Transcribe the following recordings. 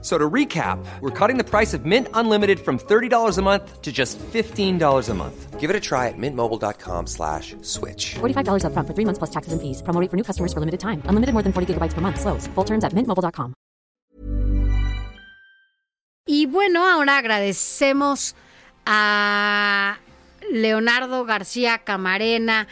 So to recap, we're cutting the price of Mint Unlimited from $30 a month to just $15 a month. Give it a try at mintmobile.com slash switch. $45 up front for three months plus taxes and fees. Promo rate for new customers for limited time. Unlimited more than 40 gigabytes per month. Slows. Full terms at mintmobile.com. Y bueno, ahora agradecemos a Leonardo García Camarena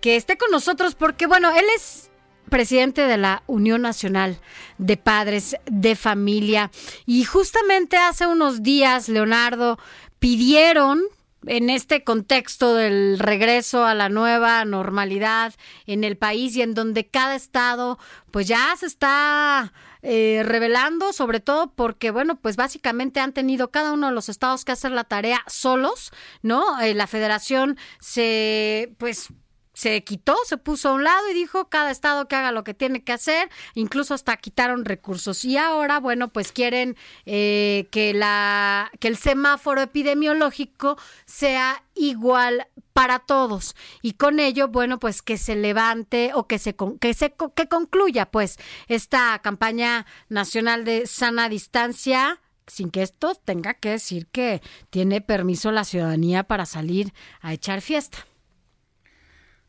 que esté con nosotros porque, bueno, él es presidente de la Unión Nacional de Padres de Familia. Y justamente hace unos días, Leonardo, pidieron en este contexto del regreso a la nueva normalidad en el país y en donde cada estado pues ya se está eh, revelando, sobre todo porque, bueno, pues básicamente han tenido cada uno de los estados que hacer la tarea solos, ¿no? Eh, la federación se, pues, se quitó, se puso a un lado y dijo cada estado que haga lo que tiene que hacer, incluso hasta quitaron recursos. Y ahora, bueno, pues quieren eh, que, la, que el semáforo epidemiológico sea igual para todos y con ello bueno pues que se levante o que se que se que concluya pues esta campaña nacional de sana distancia sin que esto tenga que decir que tiene permiso la ciudadanía para salir a echar fiesta.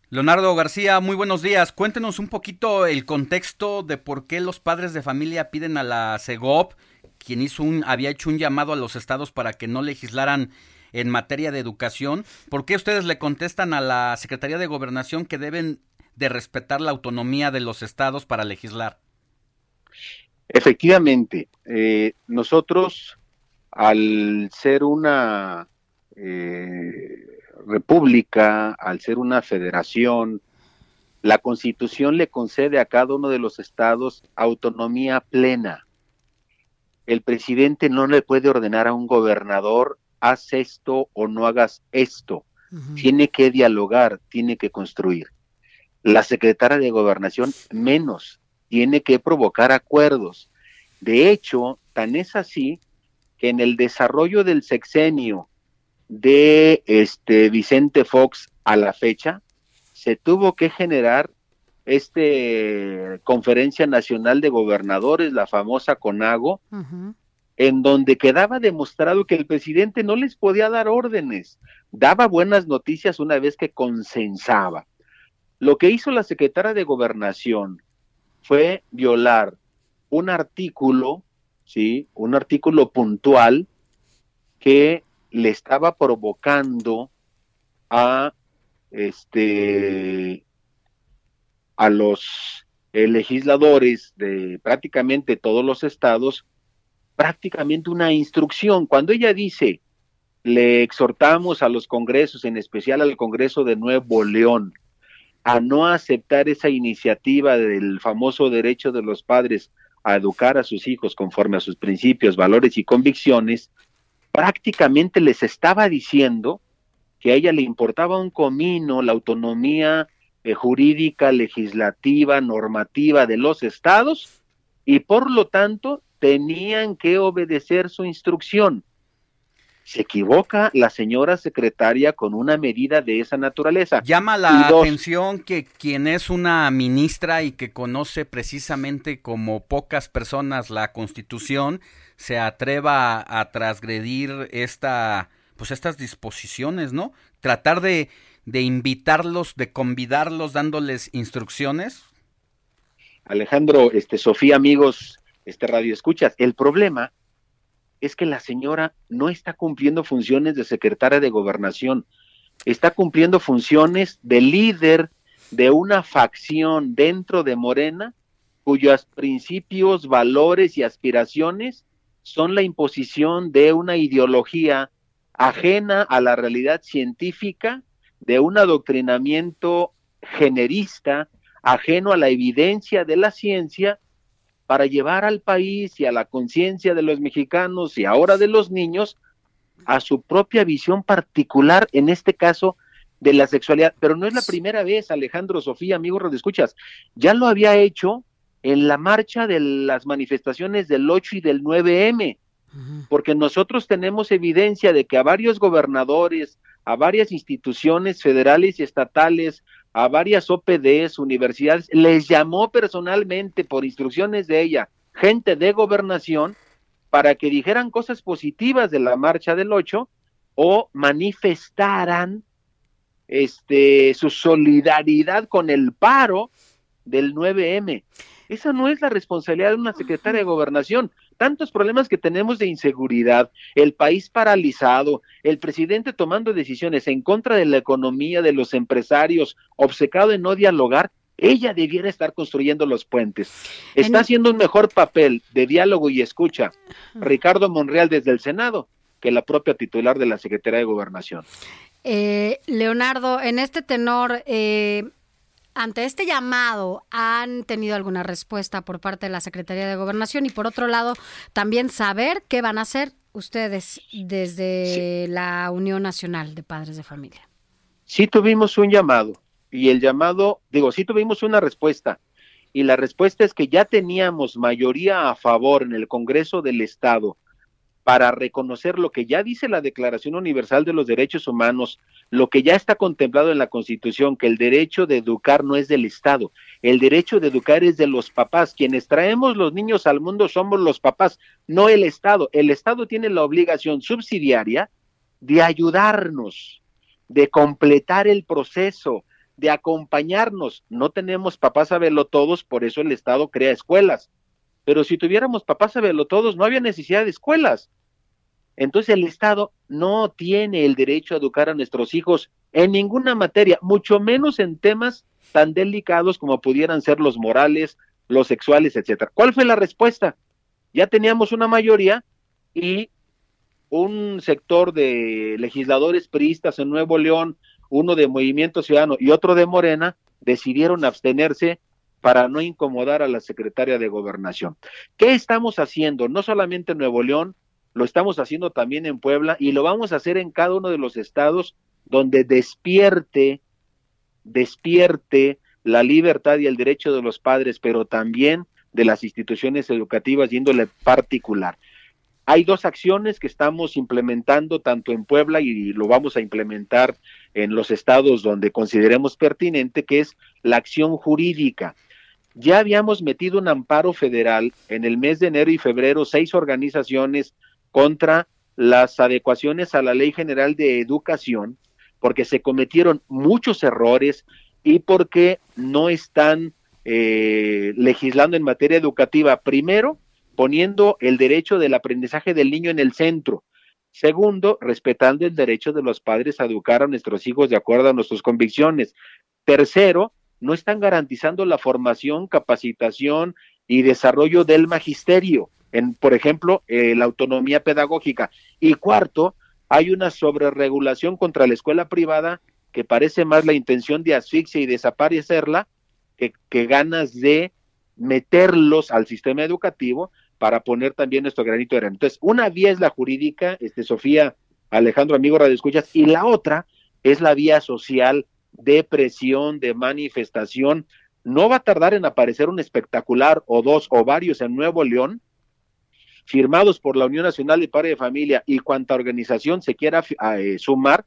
Leonardo García, muy buenos días. Cuéntenos un poquito el contexto de por qué los padres de familia piden a la CEGOP, quien hizo un, había hecho un llamado a los estados para que no legislaran en materia de educación. ¿Por qué ustedes le contestan a la Secretaría de Gobernación que deben de respetar la autonomía de los estados para legislar? Efectivamente, eh, nosotros al ser una eh, república, al ser una federación, la constitución le concede a cada uno de los estados autonomía plena. El presidente no le puede ordenar a un gobernador, haz esto o no hagas esto. Tiene que dialogar, tiene que construir. La secretaria de gobernación menos, tiene que provocar acuerdos. De hecho, tan es así que en el desarrollo del sexenio de este Vicente Fox a la fecha, se tuvo que generar este conferencia nacional de gobernadores, la famosa CONAGO, en donde quedaba demostrado que el presidente no les podía dar órdenes, daba buenas noticias una vez que consensaba. Lo que hizo la secretaria de gobernación fue violar un artículo, sí, un artículo puntual que le estaba provocando a este a los legisladores de prácticamente todos los estados prácticamente una instrucción. Cuando ella dice, le exhortamos a los congresos, en especial al Congreso de Nuevo León, a no aceptar esa iniciativa del famoso derecho de los padres a educar a sus hijos conforme a sus principios, valores y convicciones, prácticamente les estaba diciendo que a ella le importaba un comino la autonomía eh, jurídica, legislativa, normativa de los estados y por lo tanto tenían que obedecer su instrucción. Se equivoca la señora secretaria con una medida de esa naturaleza. Llama la atención que quien es una ministra y que conoce precisamente como pocas personas la Constitución se atreva a, transgredir esta pues estas disposiciones, ¿no? Tratar de, de invitarlos, de convidarlos dándoles instrucciones. Alejandro, este Sofía, amigos, este radio escuchas. El problema es que la señora no está cumpliendo funciones de secretaria de gobernación, está cumpliendo funciones de líder de una facción dentro de Morena cuyos principios, valores y aspiraciones son la imposición de una ideología ajena a la realidad científica, de un adoctrinamiento generista, ajeno a la evidencia de la ciencia para llevar al país y a la conciencia de los mexicanos y ahora de los niños a su propia visión particular, en este caso de la sexualidad. Pero no es la primera vez, Alejandro, Sofía, amigos, escuchas, ya lo había hecho en la marcha de las manifestaciones del 8 y del 9M, porque nosotros tenemos evidencia de que a varios gobernadores, a varias instituciones federales y estatales, a varias OPDs, universidades, les llamó personalmente por instrucciones de ella gente de gobernación para que dijeran cosas positivas de la marcha del 8 o manifestaran este su solidaridad con el paro del 9M. Esa no es la responsabilidad de una secretaria de gobernación. Tantos problemas que tenemos de inseguridad, el país paralizado, el presidente tomando decisiones en contra de la economía, de los empresarios, obcecado en no dialogar, ella debiera estar construyendo los puentes. Está haciendo un mejor papel de diálogo y escucha Ricardo Monreal desde el Senado que la propia titular de la Secretaría de Gobernación. Eh, Leonardo, en este tenor, eh, ante este llamado, ¿han tenido alguna respuesta por parte de la Secretaría de Gobernación? Y por otro lado, también saber qué van a hacer ustedes desde la Unión Nacional de Padres de Familia. Sí tuvimos un llamado y el llamado, digo, sí tuvimos una respuesta y la respuesta es que ya teníamos mayoría a favor en el Congreso del Estado para reconocer lo que ya dice la Declaración Universal de los Derechos Humanos, lo que ya está contemplado en la Constitución, que el derecho de educar no es del Estado, el derecho de educar es de los papás. Quienes traemos los niños al mundo somos los papás, no el Estado. El Estado tiene la obligación subsidiaria de ayudarnos, de completar el proceso, de acompañarnos. No tenemos papás a verlo todos, por eso el Estado crea escuelas. Pero si tuviéramos papás a verlo todos, no había necesidad de escuelas. Entonces el Estado no tiene el derecho a educar a nuestros hijos en ninguna materia, mucho menos en temas tan delicados como pudieran ser los morales, los sexuales, etcétera. ¿Cuál fue la respuesta? Ya teníamos una mayoría y un sector de legisladores priistas en Nuevo León, uno de Movimiento Ciudadano y otro de Morena, decidieron abstenerse para no incomodar a la secretaria de Gobernación. ¿Qué estamos haciendo? No solamente en Nuevo León, lo estamos haciendo también en Puebla y lo vamos a hacer en cada uno de los estados donde despierte, despierte la libertad y el derecho de los padres, pero también de las instituciones educativas de particular. Hay dos acciones que estamos implementando tanto en Puebla y lo vamos a implementar en los estados donde consideremos pertinente, que es la acción jurídica. Ya habíamos metido un amparo federal en el mes de enero y febrero, seis organizaciones contra las adecuaciones a la Ley General de Educación, porque se cometieron muchos errores y porque no están eh, legislando en materia educativa. Primero, poniendo el derecho del aprendizaje del niño en el centro. Segundo, respetando el derecho de los padres a educar a nuestros hijos de acuerdo a nuestras convicciones. Tercero, no están garantizando la formación, capacitación y desarrollo del magisterio en, por ejemplo, eh, la autonomía pedagógica. Y cuarto, hay una sobreregulación contra la escuela privada que parece más la intención de asfixia y desaparecerla que, que ganas de meterlos al sistema educativo para poner también nuestro granito de arena. Entonces, una vía es la jurídica, este Sofía Alejandro, amigo Radio Escuchas, y la otra es la vía social de presión, de manifestación. No va a tardar en aparecer un espectacular o dos o varios en Nuevo León, firmados por la Unión Nacional de Padres de Familia y cuanta organización se quiera eh, sumar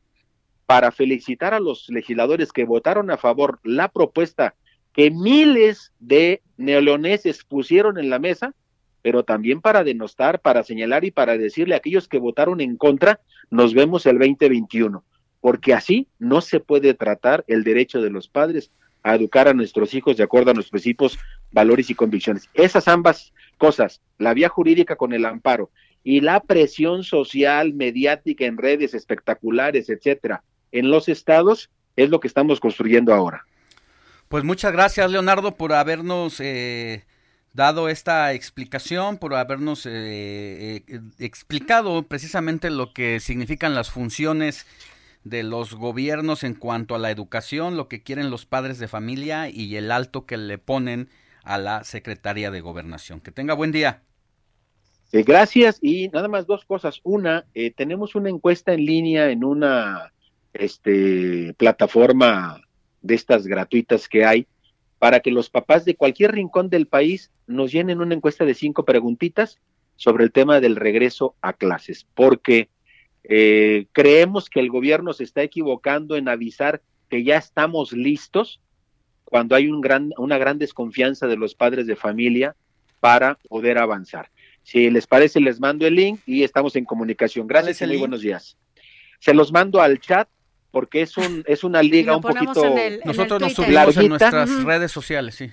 para felicitar a los legisladores que votaron a favor la propuesta que miles de neoleoneses pusieron en la mesa, pero también para denostar, para señalar y para decirle a aquellos que votaron en contra, nos vemos el 2021, porque así no se puede tratar el derecho de los padres a educar a nuestros hijos de acuerdo a nuestros principios, valores y convicciones. Esas ambas cosas, la vía jurídica con el amparo y la presión social, mediática en redes espectaculares, etcétera, en los estados, es lo que estamos construyendo ahora. Pues muchas gracias, Leonardo, por habernos eh, dado esta explicación, por habernos eh, eh, explicado precisamente lo que significan las funciones de los gobiernos en cuanto a la educación, lo que quieren los padres de familia y el alto que le ponen a la Secretaría de Gobernación. Que tenga buen día. Gracias y nada más dos cosas. Una, eh, tenemos una encuesta en línea en una este, plataforma de estas gratuitas que hay para que los papás de cualquier rincón del país nos llenen una encuesta de cinco preguntitas sobre el tema del regreso a clases, porque eh, creemos que el gobierno se está equivocando en avisar que ya estamos listos cuando hay un gran, una gran desconfianza de los padres de familia para poder avanzar. Si les parece, les mando el link y estamos en comunicación. Gracias y muy buenos días. Se los mando al chat porque es un es una liga un poquito nosotros nos subimos en nuestras redes sociales sí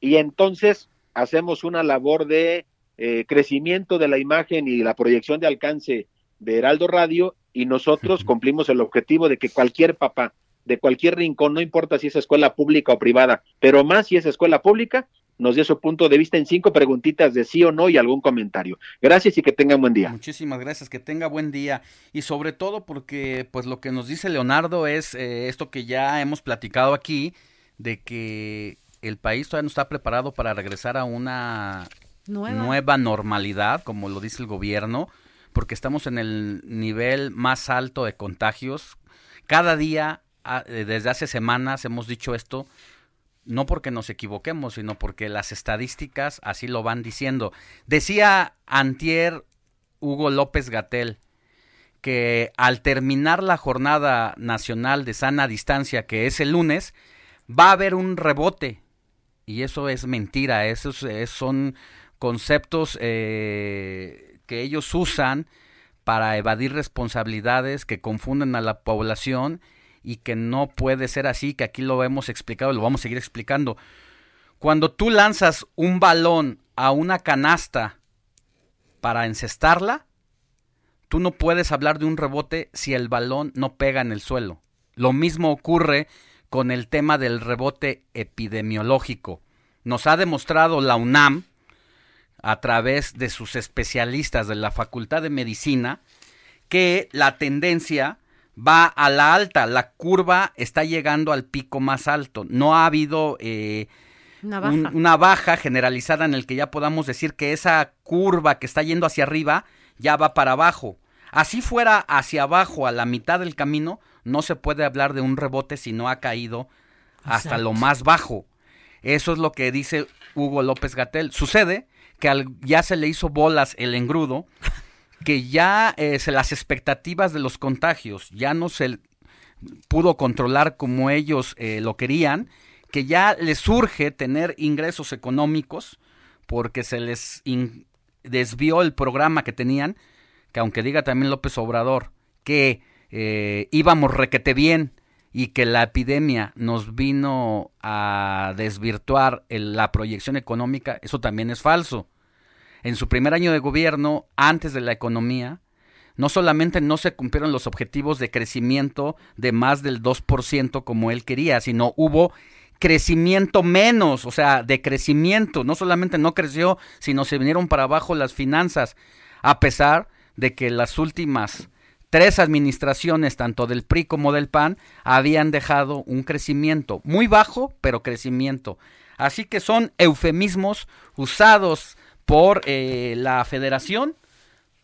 y entonces hacemos una labor de eh, crecimiento de la imagen y la proyección de alcance de Heraldo Radio y nosotros cumplimos el objetivo de que cualquier papá de cualquier rincón, no importa si es escuela pública o privada, pero más si es escuela pública, nos dé su punto de vista en cinco preguntitas de sí o no y algún comentario. Gracias y que tengan buen día. Muchísimas gracias, que tenga buen día y sobre todo porque pues lo que nos dice Leonardo es eh, esto que ya hemos platicado aquí de que el país todavía no está preparado para regresar a una nueva normalidad, como lo dice el gobierno, porque estamos en el nivel más alto de contagios. Cada día, ah, eh, desde hace semanas hemos dicho esto, no porque nos equivoquemos, sino porque las estadísticas así lo van diciendo. Decía Antier Hugo López Gatel que al terminar la jornada nacional de sana distancia, que es el lunes, va a haber un rebote. Y eso es mentira, esos son conceptos eh, que ellos usan para evadir responsabilidades, que confunden a la población y que no puede ser así, que aquí lo hemos explicado y lo vamos a seguir explicando. Cuando tú lanzas un balón a una canasta para encestarla, tú no puedes hablar de un rebote si el balón no pega en el suelo. Lo mismo ocurre con el tema del rebote epidemiológico. Nos ha demostrado la UNAM, a través de sus especialistas de la Facultad de Medicina, que la tendencia va a la alta, la curva está llegando al pico más alto. No ha habido eh, una, baja. generalizada en el que ya podamos decir que esa curva que está yendo hacia arriba ya va para abajo. Así fuera hacia abajo a la mitad del camino, no se puede hablar de un rebote si no ha caído hasta lo más bajo. Eso es lo que dice Hugo López Gatel. Sucede que ya se le hizo bolas el engrudo que ya eh, las expectativas de los contagios ya no se pudo controlar como ellos eh, lo querían, que ya les surge tener ingresos económicos porque se les desvió el programa que tenían, que aunque diga también López Obrador que eh, íbamos requete bien y que la epidemia nos vino a desvirtuar la proyección económica, eso también es falso en su primer año de gobierno, antes de la economía, no solamente no se cumplieron los objetivos de crecimiento de más del 2% como él quería, sino hubo crecimiento menos, o sea, de crecimiento. No solamente no creció, sino se vinieron para abajo las finanzas, a pesar de que las últimas tres administraciones, tanto del PRI como del PAN, habían dejado un crecimiento muy bajo, pero crecimiento. Así que son eufemismos usados por eh, la federación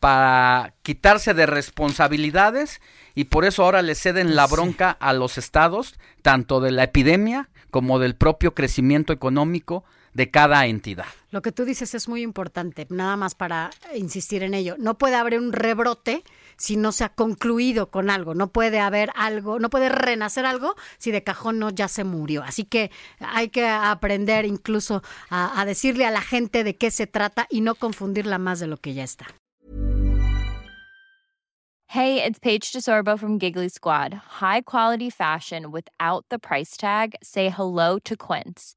para quitarse de responsabilidades y por eso ahora le ceden la bronca a los estados, tanto de la epidemia como del propio crecimiento económico de cada entidad. Lo que tú dices es muy importante, nada más para insistir en ello. No puede haber un rebrote si no se ha concluido con algo. No puede haber algo, no puede renacer algo si de cajón no ya se murió. Así que hay que aprender incluso a, a decirle a la gente de qué se trata y no confundirla más de lo que ya está. Hey, it's Paige DeSorbo from Giggly Squad. High quality fashion without the price tag. Say hello to Quince.